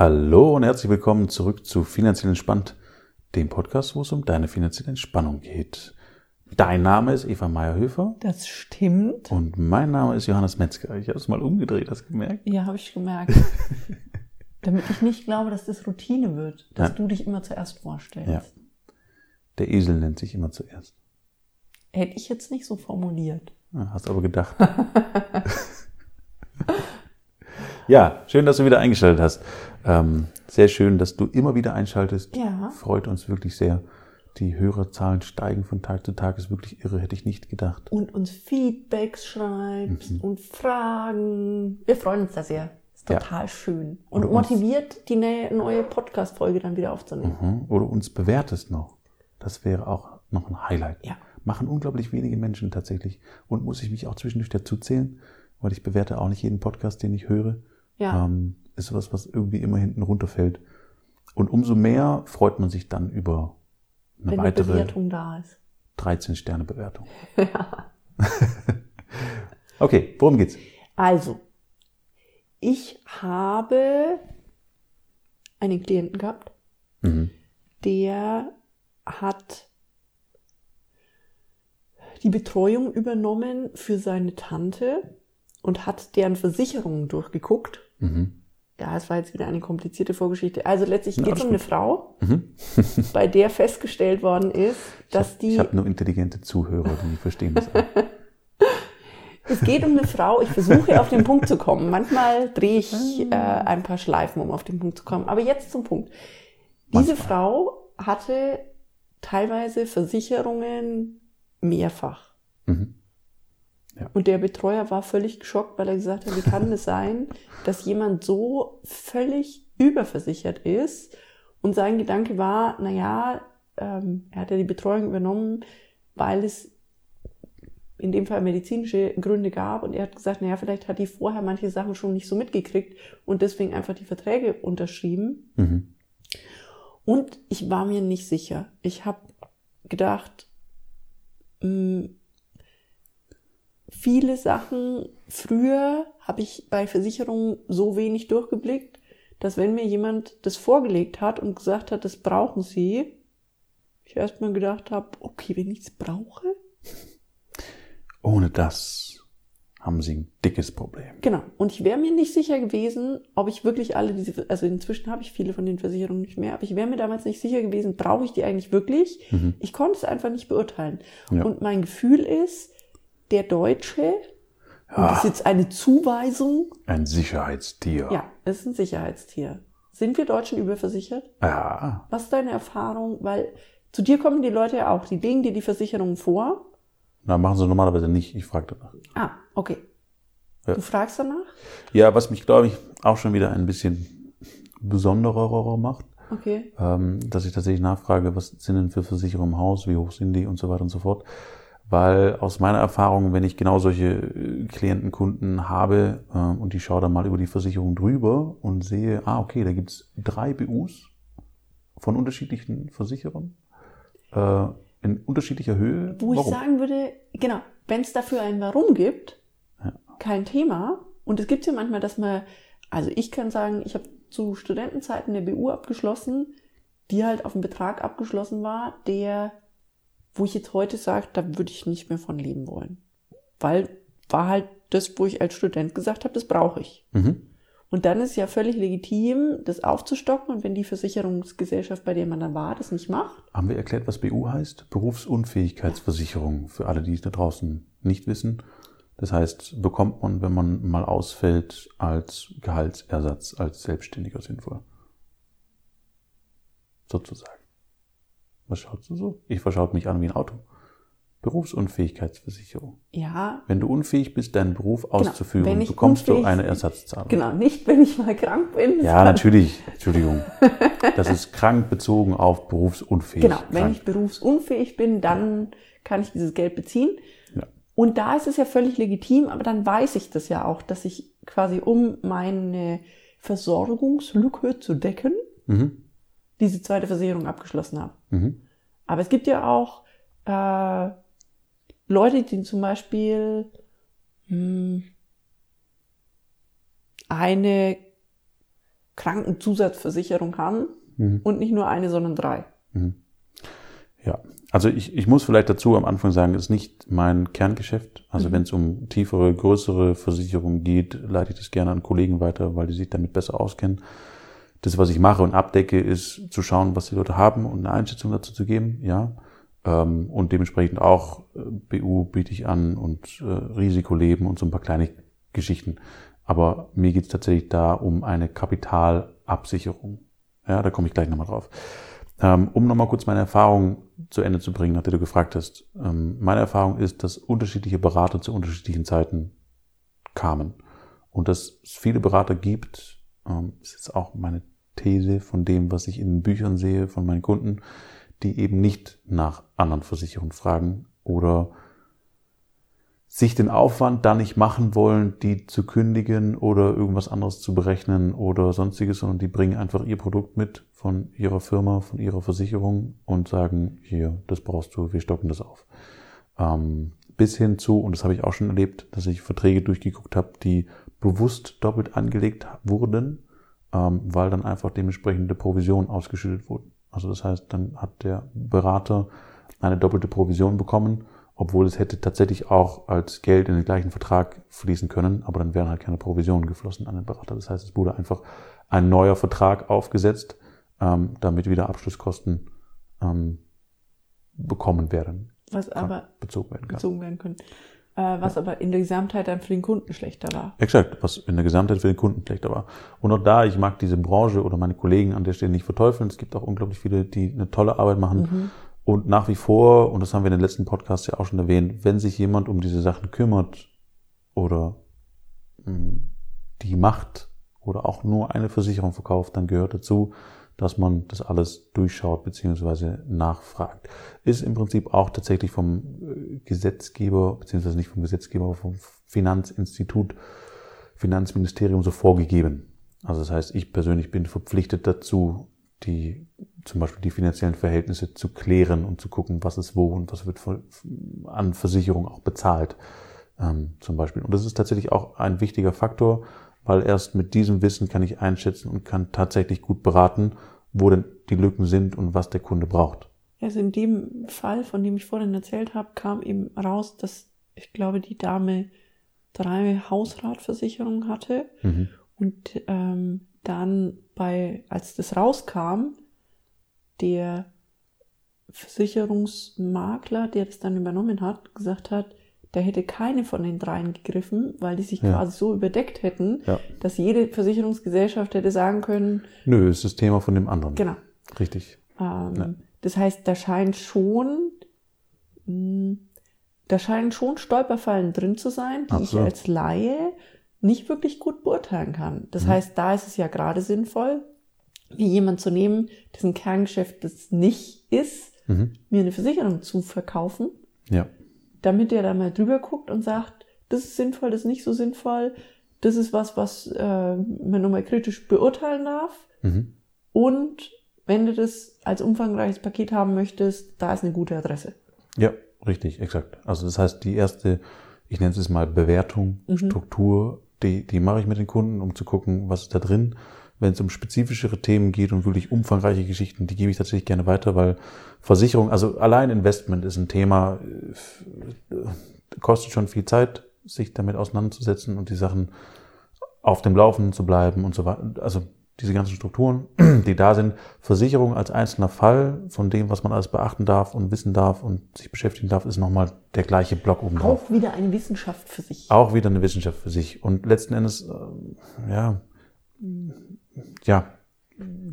Hallo und herzlich willkommen zurück zu Finanziell Entspannt, dem Podcast, wo es um deine finanzielle Entspannung geht. Dein Name ist Eva Meyerhöfer. Das stimmt. Und mein Name ist Johannes Metzger. Ich habe es mal umgedreht, hast du gemerkt? Ja, habe ich gemerkt. Damit ich nicht glaube, dass das Routine wird, dass ja. du dich immer zuerst vorstellst. Ja. Der Esel nennt sich immer zuerst. Hätte ich jetzt nicht so formuliert. Ja, hast aber gedacht. ja, schön, dass du wieder eingeschaltet hast. Ähm, sehr schön, dass du immer wieder einschaltest. Ja. Freut uns wirklich sehr. Die Hörerzahlen steigen von Tag zu Tag, ist wirklich irre, hätte ich nicht gedacht. Und uns Feedbacks schreibst mhm. und Fragen. Wir freuen uns da sehr. Ist total ja. schön. Und Oder motiviert, die neue Podcast-Folge dann wieder aufzunehmen. Mhm. Oder uns bewertest noch. Das wäre auch noch ein Highlight. Ja. Machen unglaublich wenige Menschen tatsächlich. Und muss ich mich auch zwischendurch dazu zählen, weil ich bewerte auch nicht jeden Podcast, den ich höre. Ja. Ähm, ist was, was irgendwie immer hinten runterfällt. Und umso mehr freut man sich dann über eine Wenn weitere Bewertung da ist. 13 Sterne Bewertung. Ja. okay, worum geht's? Also, ich habe einen Klienten gehabt, mhm. der hat die Betreuung übernommen für seine Tante und hat deren Versicherungen durchgeguckt. Mhm. Ja, es war jetzt wieder eine komplizierte Vorgeschichte. Also letztlich geht es um eine Frau, mhm. bei der festgestellt worden ist, dass ich hab, die. Ich habe nur intelligente Zuhörer, die verstehen das auch. Es geht um eine Frau. Ich versuche auf den Punkt zu kommen. Manchmal drehe ich äh, ein paar Schleifen, um auf den Punkt zu kommen. Aber jetzt zum Punkt. Diese Manchmal. Frau hatte teilweise Versicherungen mehrfach. Mhm. Ja. Und der Betreuer war völlig geschockt, weil er gesagt hat, wie kann es sein, dass jemand so völlig überversichert ist? Und sein Gedanke war, naja, ähm, er hat ja die Betreuung übernommen, weil es in dem Fall medizinische Gründe gab und er hat gesagt, naja, vielleicht hat die vorher manche Sachen schon nicht so mitgekriegt und deswegen einfach die Verträge unterschrieben. Mhm. Und ich war mir nicht sicher. Ich habe gedacht, mh, hm, viele Sachen früher habe ich bei Versicherungen so wenig durchgeblickt, dass wenn mir jemand das vorgelegt hat und gesagt hat, das brauchen Sie, ich erstmal gedacht habe, okay, wenn ich es brauche. Ohne das haben sie ein dickes Problem. Genau. Und ich wäre mir nicht sicher gewesen, ob ich wirklich alle diese, also inzwischen habe ich viele von den Versicherungen nicht mehr, aber ich wäre mir damals nicht sicher gewesen, brauche ich die eigentlich wirklich? Mhm. Ich konnte es einfach nicht beurteilen. Ja. Und mein Gefühl ist, der Deutsche, ja. das ist jetzt eine Zuweisung. Ein Sicherheitstier. Ja, es ist ein Sicherheitstier. Sind wir Deutschen überversichert? Ja. Was ist deine Erfahrung? Weil zu dir kommen die Leute ja auch, die legen dir die Versicherungen vor. Na, machen sie normalerweise nicht. Ich frage danach. Ah, okay. Ja. Du fragst danach? Ja, was mich, glaube ich, auch schon wieder ein bisschen besonderer macht. Okay. Ähm, dass ich tatsächlich nachfrage, was sind denn für Versicherungen im Haus, wie hoch sind die und so weiter und so fort. Weil aus meiner Erfahrung, wenn ich genau solche äh, Klientenkunden habe äh, und die schaue dann mal über die Versicherung drüber und sehe, ah, okay, da gibt's drei BUs von unterschiedlichen Versicherern äh, in unterschiedlicher Höhe. Wo Warum? ich sagen würde, genau, wenn es dafür ein Warum gibt, ja. kein Thema. Und es gibt ja manchmal, dass man, also ich kann sagen, ich habe zu Studentenzeiten eine BU abgeschlossen, die halt auf einen Betrag abgeschlossen war, der wo ich jetzt heute sage, da würde ich nicht mehr von leben wollen. Weil war halt das, wo ich als Student gesagt habe, das brauche ich. Mhm. Und dann ist ja völlig legitim, das aufzustocken. Und wenn die Versicherungsgesellschaft, bei der man dann war, das nicht macht. Haben wir erklärt, was BU heißt? Berufsunfähigkeitsversicherung. Für alle, die es da draußen nicht wissen. Das heißt, bekommt man, wenn man mal ausfällt, als Gehaltsersatz als Selbstständiger sinnvoll. Sozusagen. Was schaust du so? Ich verschaut mich an wie ein Auto. Berufsunfähigkeitsversicherung. Ja. Wenn du unfähig bist, deinen Beruf genau. auszuführen, bekommst du eine Ersatzzahlung. Genau, nicht wenn ich mal krank bin. Ja, natürlich. Entschuldigung. Das ist krank bezogen auf berufsunfähig. Genau, krank. wenn ich berufsunfähig bin, dann kann ich dieses Geld beziehen. Ja. Und da ist es ja völlig legitim, aber dann weiß ich das ja auch, dass ich quasi um meine Versorgungslücke zu decken, mhm diese zweite Versicherung abgeschlossen habe. Mhm. Aber es gibt ja auch äh, Leute, die zum Beispiel mh, hm, eine Krankenzusatzversicherung haben mhm. und nicht nur eine, sondern drei. Mhm. Ja, also ich, ich muss vielleicht dazu am Anfang sagen, es ist nicht mein Kerngeschäft. Also mhm. wenn es um tiefere, größere Versicherungen geht, leite ich das gerne an Kollegen weiter, weil die sich damit besser auskennen. Das, was ich mache und abdecke, ist zu schauen, was die Leute haben und eine Einschätzung dazu zu geben, ja. Ähm, und dementsprechend auch äh, BU biete ich an und äh, Risikoleben und so ein paar kleine Geschichten. Aber mir geht es tatsächlich da um eine Kapitalabsicherung. Ja, da komme ich gleich nochmal drauf. Ähm, um nochmal kurz meine Erfahrung zu Ende zu bringen, nachdem du gefragt hast. Ähm, meine Erfahrung ist, dass unterschiedliche Berater zu unterschiedlichen Zeiten kamen. Und dass es viele Berater gibt, ist jetzt auch meine These von dem, was ich in den Büchern sehe von meinen Kunden, die eben nicht nach anderen Versicherungen fragen oder sich den Aufwand da nicht machen wollen, die zu kündigen oder irgendwas anderes zu berechnen oder sonstiges, sondern die bringen einfach ihr Produkt mit von ihrer Firma, von ihrer Versicherung und sagen, hier, das brauchst du, wir stocken das auf. Ähm, bis hin zu, und das habe ich auch schon erlebt, dass ich Verträge durchgeguckt habe, die bewusst doppelt angelegt wurden, ähm, weil dann einfach dementsprechende Provision ausgeschüttet wurden. Also das heißt, dann hat der Berater eine doppelte Provision bekommen obwohl es hätte tatsächlich auch als Geld in den gleichen Vertrag fließen können, aber dann wären halt keine Provisionen geflossen an den Berater. Das heißt, es wurde einfach ein neuer Vertrag aufgesetzt, ähm, damit wieder Abschlusskosten ähm, bekommen werden. Was aber bezogen werden, kann. Bezogen werden können. Äh, was aber in der Gesamtheit dann für den Kunden schlechter war. Exakt, was in der Gesamtheit für den Kunden schlechter war. Und auch da, ich mag diese Branche oder meine Kollegen an der Stelle nicht verteufeln. Es gibt auch unglaublich viele, die eine tolle Arbeit machen. Mhm und nach wie vor, und das haben wir in den letzten Podcasts ja auch schon erwähnt, wenn sich jemand um diese Sachen kümmert oder hm, die macht oder auch nur eine Versicherung verkauft, dann gehört dazu, dass man das alles durchschaut bzw. nachfragt. Ist im Prinzip auch tatsächlich vom Gesetzgeber, beziehungsweise nicht vom Gesetzgeber, aber vom Finanzinstitut, Finanzministerium so vorgegeben. Also das heißt, ich persönlich bin verpflichtet dazu, die zum Beispiel die finanziellen Verhältnisse zu klären und zu gucken, was ist wo und was wird an Versicherung auch bezahlt, ähm, zum Beispiel. Und das ist tatsächlich auch ein wichtiger Faktor, weil erst mit diesem Wissen kann ich einschätzen und kann tatsächlich gut beraten, wo denn die Lücken sind und was der Kunde braucht. Also in dem Fall, von dem ich vorhin erzählt habe, kam eben raus, dass ich glaube, die Dame drei Hausratversicherungen hatte mhm. und ähm, dann bei, als das rauskam, der Versicherungsmakler, der das dann übernommen hat, gesagt hat, der hätte keine von den dreien gegriffen, weil die sich ja. quasi so überdeckt hätten, ja. dass jede Versicherungsgesellschaft hätte sagen können. Nö, ist das Thema von dem anderen. Genau. Richtig. Ähm, ja. Das heißt, da scheint schon, hm, da scheinen schon Stolperfallen drin zu sein, die Absolut. ich als Laie nicht wirklich gut beurteilen kann. Das mhm. heißt, da ist es ja gerade sinnvoll, wie jemand zu nehmen, dessen Kerngeschäft das nicht ist, mhm. mir eine Versicherung zu verkaufen. Ja. Damit der da mal drüber guckt und sagt, das ist sinnvoll, das ist nicht so sinnvoll, das ist was, was äh, man nochmal kritisch beurteilen darf. Mhm. Und wenn du das als umfangreiches Paket haben möchtest, da ist eine gute Adresse. Ja, richtig, exakt. Also das heißt, die erste, ich nenne es mal Bewertung, mhm. Struktur, die, die mache ich mit den Kunden, um zu gucken, was ist da drin wenn es um spezifischere Themen geht und wirklich umfangreiche Geschichten, die gebe ich tatsächlich gerne weiter, weil Versicherung, also allein Investment ist ein Thema, äh, kostet schon viel Zeit, sich damit auseinanderzusetzen und die Sachen auf dem Laufenden zu bleiben und so weiter. Also diese ganzen Strukturen, die da sind. Versicherung als einzelner Fall von dem, was man alles beachten darf und wissen darf und sich beschäftigen darf, ist nochmal der gleiche Block oben drauf. Auch wieder eine Wissenschaft für sich. Auch wieder eine Wissenschaft für sich. Und letzten Endes, äh, ja, ja,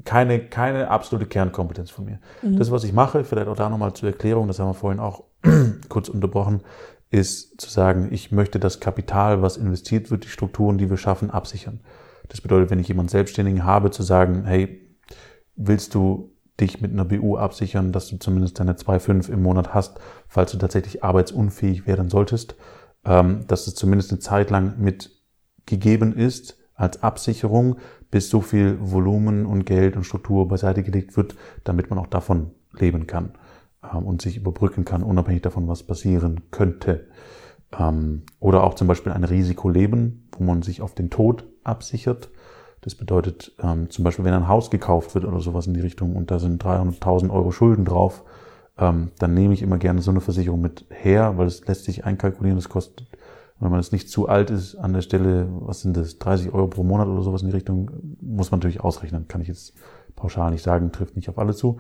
keine, keine absolute Kernkompetenz von mir. Mhm. Das, was ich mache, vielleicht auch da nochmal zur Erklärung, das haben wir vorhin auch kurz unterbrochen, ist zu sagen, ich möchte das Kapital, was investiert wird, die Strukturen, die wir schaffen, absichern. Das bedeutet, wenn ich jemanden Selbstständigen habe, zu sagen, hey, willst du dich mit einer BU absichern, dass du zumindest deine 2,5 im Monat hast, falls du tatsächlich arbeitsunfähig werden solltest, ähm, dass es zumindest eine Zeit lang mit gegeben ist als Absicherung, bis so viel Volumen und Geld und Struktur beiseite gelegt wird, damit man auch davon leben kann ähm, und sich überbrücken kann, unabhängig davon, was passieren könnte. Ähm, oder auch zum Beispiel ein Risikoleben, wo man sich auf den Tod absichert. Das bedeutet, ähm, zum Beispiel, wenn ein Haus gekauft wird oder sowas in die Richtung und da sind 300.000 Euro Schulden drauf, ähm, dann nehme ich immer gerne so eine Versicherung mit her, weil es lässt sich einkalkulieren. Das kostet, wenn man es nicht zu alt ist, an der Stelle, was sind das, 30 Euro pro Monat oder sowas in die Richtung, muss man natürlich ausrechnen. Kann ich jetzt pauschal nicht sagen, trifft nicht auf alle zu.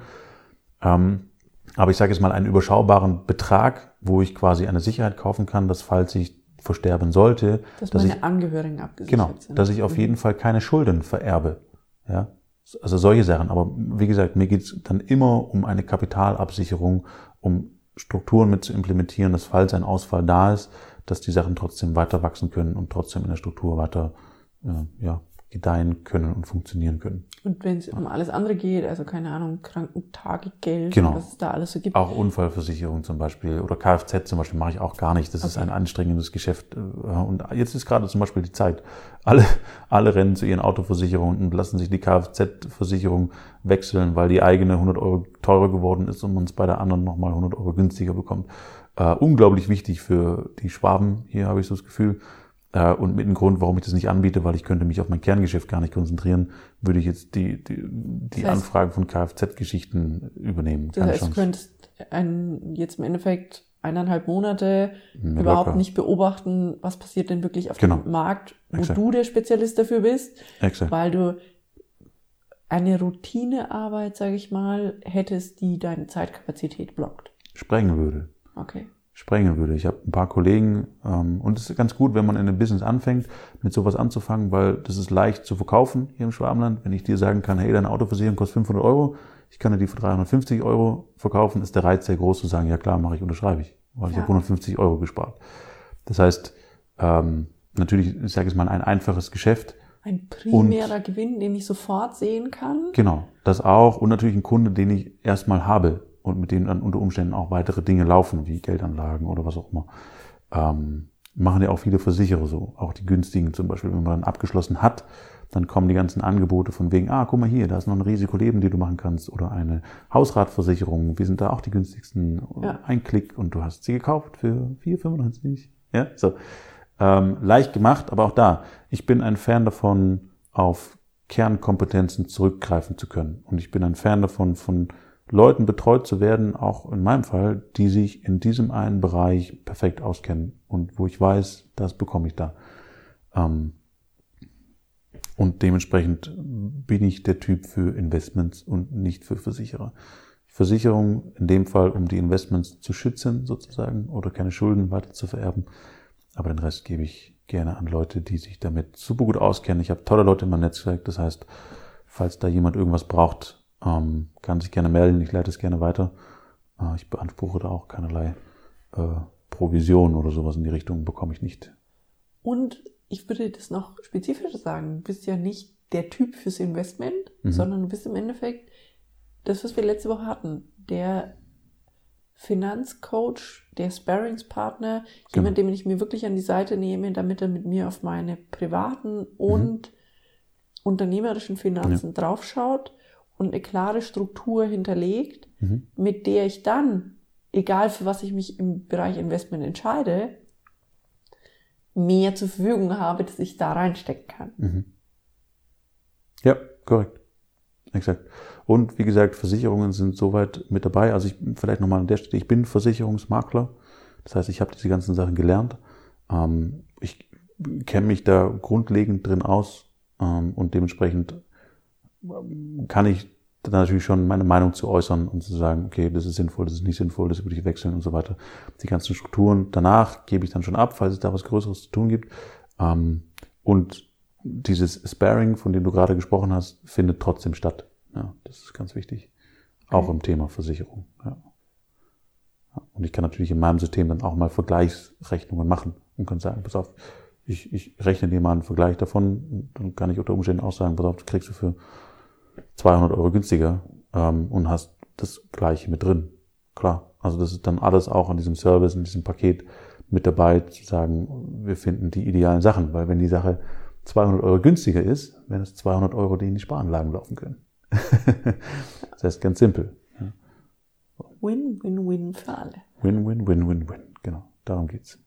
Ähm, aber ich sage jetzt mal einen überschaubaren Betrag, wo ich quasi eine Sicherheit kaufen kann, dass falls ich versterben sollte, dass, dass meine ich, Angehörigen abgesichert genau, sind. dass ich auf Mhm. jeden Fall keine Schulden vererbe. Ja, also solche Sachen. Aber wie gesagt, mir geht's dann immer um eine Kapitalabsicherung, um Strukturen mit zu implementieren, dass falls ein Ausfall da ist, dass die Sachen trotzdem weiter wachsen können und trotzdem in der Struktur weiter äh, ja, gedeihen können und funktionieren können. Und wenn es um alles andere geht, also keine Ahnung, Krankentagegeld, Genau. was es da alles so gibt. Auch Unfallversicherung zum Beispiel oder Kfz zum Beispiel mache ich auch gar nicht. Das ist Okay. ein anstrengendes Geschäft. äh, Und jetzt ist gerade zum Beispiel die Zeit. Alle, alle rennen zu ihren Autoversicherungen und lassen sich die Kfz-Versicherung wechseln, weil die eigene 100 Euro teurer geworden ist und man es bei der anderen nochmal 100 Euro günstiger bekommt. Äh, unglaublich wichtig für die Schwaben, hier habe ich so das Gefühl. Äh, und mit dem Grund, warum ich das nicht anbiete, weil ich könnte mich auf mein Kerngeschäft gar nicht konzentrieren, würde ich jetzt die, die, die Das heißt- Anfragen von Kfz-Geschichten übernehmen. Das heißt, du könntest ein, jetzt im Endeffekt eineinhalb Monate Na, überhaupt locker. nicht beobachten, was passiert denn wirklich auf Genau. dem Markt, wo Exakt. du der Spezialist dafür bist, Exakt. weil du eine Routinearbeit, sage ich mal, hättest, die deine Zeitkapazität blockt. sprengen würde. Okay. Sprengen würde. Ich habe ein paar Kollegen ähm, und es ist ganz gut, wenn man in einem Business anfängt, mit sowas anzufangen, weil das ist leicht zu verkaufen hier im Schwabenland. Wenn ich dir sagen kann, hey, deine Autoversicherung kostet 500 Euro, ich kann dir die für 350 Euro verkaufen, ist der Reiz sehr groß zu sagen, ja klar, mache ich, unterschreibe ich, weil ich Ja. habe 150 Euro gespart. Das heißt, ähm, natürlich, ich sage jetzt mal, ein einfaches Geschäft, Ein primärer Gewinn, den ich sofort sehen kann. Genau, das auch und natürlich ein Kunde, den ich erstmal habe und mit dem dann unter Umständen auch weitere Dinge laufen, wie Geldanlagen oder was auch immer. Ähm, machen ja auch viele Versicherer so, auch die günstigen zum Beispiel, wenn man dann abgeschlossen hat, dann kommen die ganzen Angebote von wegen, ah, guck mal hier, da ist noch ein Risikoleben, die du machen kannst oder eine Hausratversicherung, wir sind da auch die günstigsten, Ja. ein Klick und du hast sie gekauft für 4,95. Ja, so. Ähm, leicht gemacht, aber auch da, ich bin ein Fan davon, auf Kernkompetenzen zurückgreifen zu können. Und ich bin ein Fan davon, von Leuten betreut zu werden, auch in meinem Fall, die sich in diesem einen Bereich perfekt auskennen und wo ich weiß, das bekomme ich da. Ähm, und dementsprechend bin ich der Typ für Investments und nicht für Versicherer. Versicherung in dem Fall, um die Investments zu schützen sozusagen oder keine Schulden weiter zu vererben. Aber den Rest gebe ich gerne an Leute, die sich damit super gut auskennen. Ich habe tolle Leute in meinem Netzwerk. Das heißt, falls da jemand irgendwas braucht, ähm, kann sich gerne melden. Ich leite es gerne weiter. Äh, ich beanspruche da auch keinerlei äh, Provision oder sowas in die Richtung bekomme ich nicht. Und ich würde das noch spezifischer sagen. Du bist ja nicht der Typ fürs Investment, Mhm. sondern du bist im Endeffekt das, was wir letzte Woche hatten. Der Finanzcoach, der Sparringspartner, jemand, Genau. den ich mir wirklich an die Seite nehme, damit er mit mir auf meine privaten Mhm. und unternehmerischen Finanzen draufschaut und eine klare Struktur hinterlegt, Mhm. mit der ich dann, egal für was ich mich im Bereich Investment entscheide, mehr zur Verfügung habe, dass ich da reinstecken kann. Mhm. Ja, korrekt. Exakt. Und wie gesagt, Versicherungen sind soweit mit dabei. Also ich vielleicht nochmal an der Stelle, ich bin Versicherungsmakler. Das heißt, ich habe diese ganzen Sachen gelernt. Ähm, ich kenne mich da grundlegend drin aus ähm, und dementsprechend kann ich da natürlich schon meine Meinung zu äußern und zu sagen, okay, das ist sinnvoll, das ist nicht sinnvoll, das würde ich wechseln und so weiter. Die ganzen Strukturen danach gebe ich dann schon ab, falls es da was Größeres zu tun gibt. Ähm, und dieses Sparring, von dem du gerade gesprochen hast, findet trotzdem statt. Ja, das ist ganz wichtig. Auch Okay. im Thema Versicherung. Ja. Und ich kann natürlich in meinem System dann auch mal Vergleichsrechnungen machen und kann sagen, pass auf, ich, ich rechne dir mal einen Vergleich davon und dann kann ich unter Umständen auch sagen, pass auf, das kriegst du für 200 Euro günstiger ähm, und hast das Gleiche mit drin. Klar, also das ist dann alles auch an diesem Service, in diesem Paket mit dabei, zu sagen, wir finden die idealen Sachen, weil wenn die Sache 200 Euro günstiger ist, wären es 200 Euro, die in die Sparanlagen laufen können. das heißt ganz simpel. Ja. Win, win, win für alle. Win, win, win, win, win. Genau, darum geht's.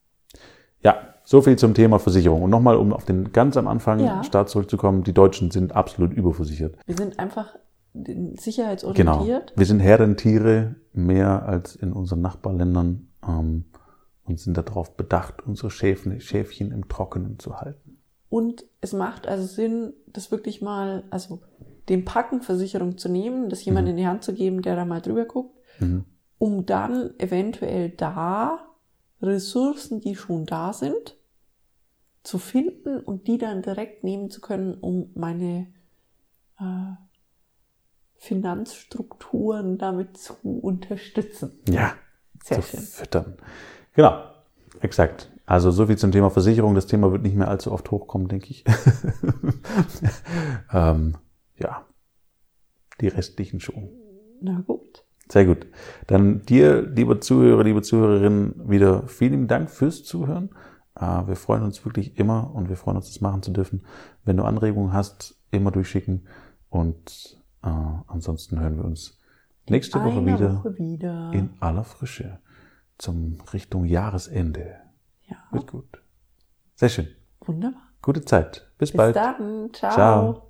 Ja, so viel zum Thema Versicherung. Und nochmal, um auf den ganz am Anfang Ja. Start zurückzukommen, die Deutschen sind absolut überversichert. Wir sind einfach Genau. sicherheitsorientiert. Wir sind Herdentiere mehr als in unseren Nachbarländern ähm, und sind darauf bedacht, unsere Schäfchen, Schäfchen im Trockenen zu halten. Und es macht also Sinn, das wirklich mal, also den Packen Versicherung zu nehmen, das jemand in die Hand zu geben, der da mal drüber guckt, Mhm. um dann eventuell da Ressourcen, die schon da sind, zu finden und die dann direkt nehmen zu können, um meine äh, Finanzstrukturen damit zu unterstützen. Ja, Sehr zu schön. füttern. Genau, exakt. Also so viel zum Thema Versicherung. Das Thema wird nicht mehr allzu oft hochkommen, denke ich. ähm, ja, die restlichen schon. Na gut. Sehr gut. Dann dir, lieber Zuhörer, liebe Zuhörerin, wieder vielen Dank fürs Zuhören. Äh, Wir freuen uns wirklich immer und wir freuen uns, das machen zu dürfen. Wenn du Anregungen hast, immer durchschicken. Und äh, ansonsten hören wir uns nächste Woche wieder Woche wieder. in aller Frische zum Richtung Jahresende. ja. Wird gut. Sehr schön. Wunderbar. Gute Zeit. Bis, Bis bald. dann. Ciao. Ciao.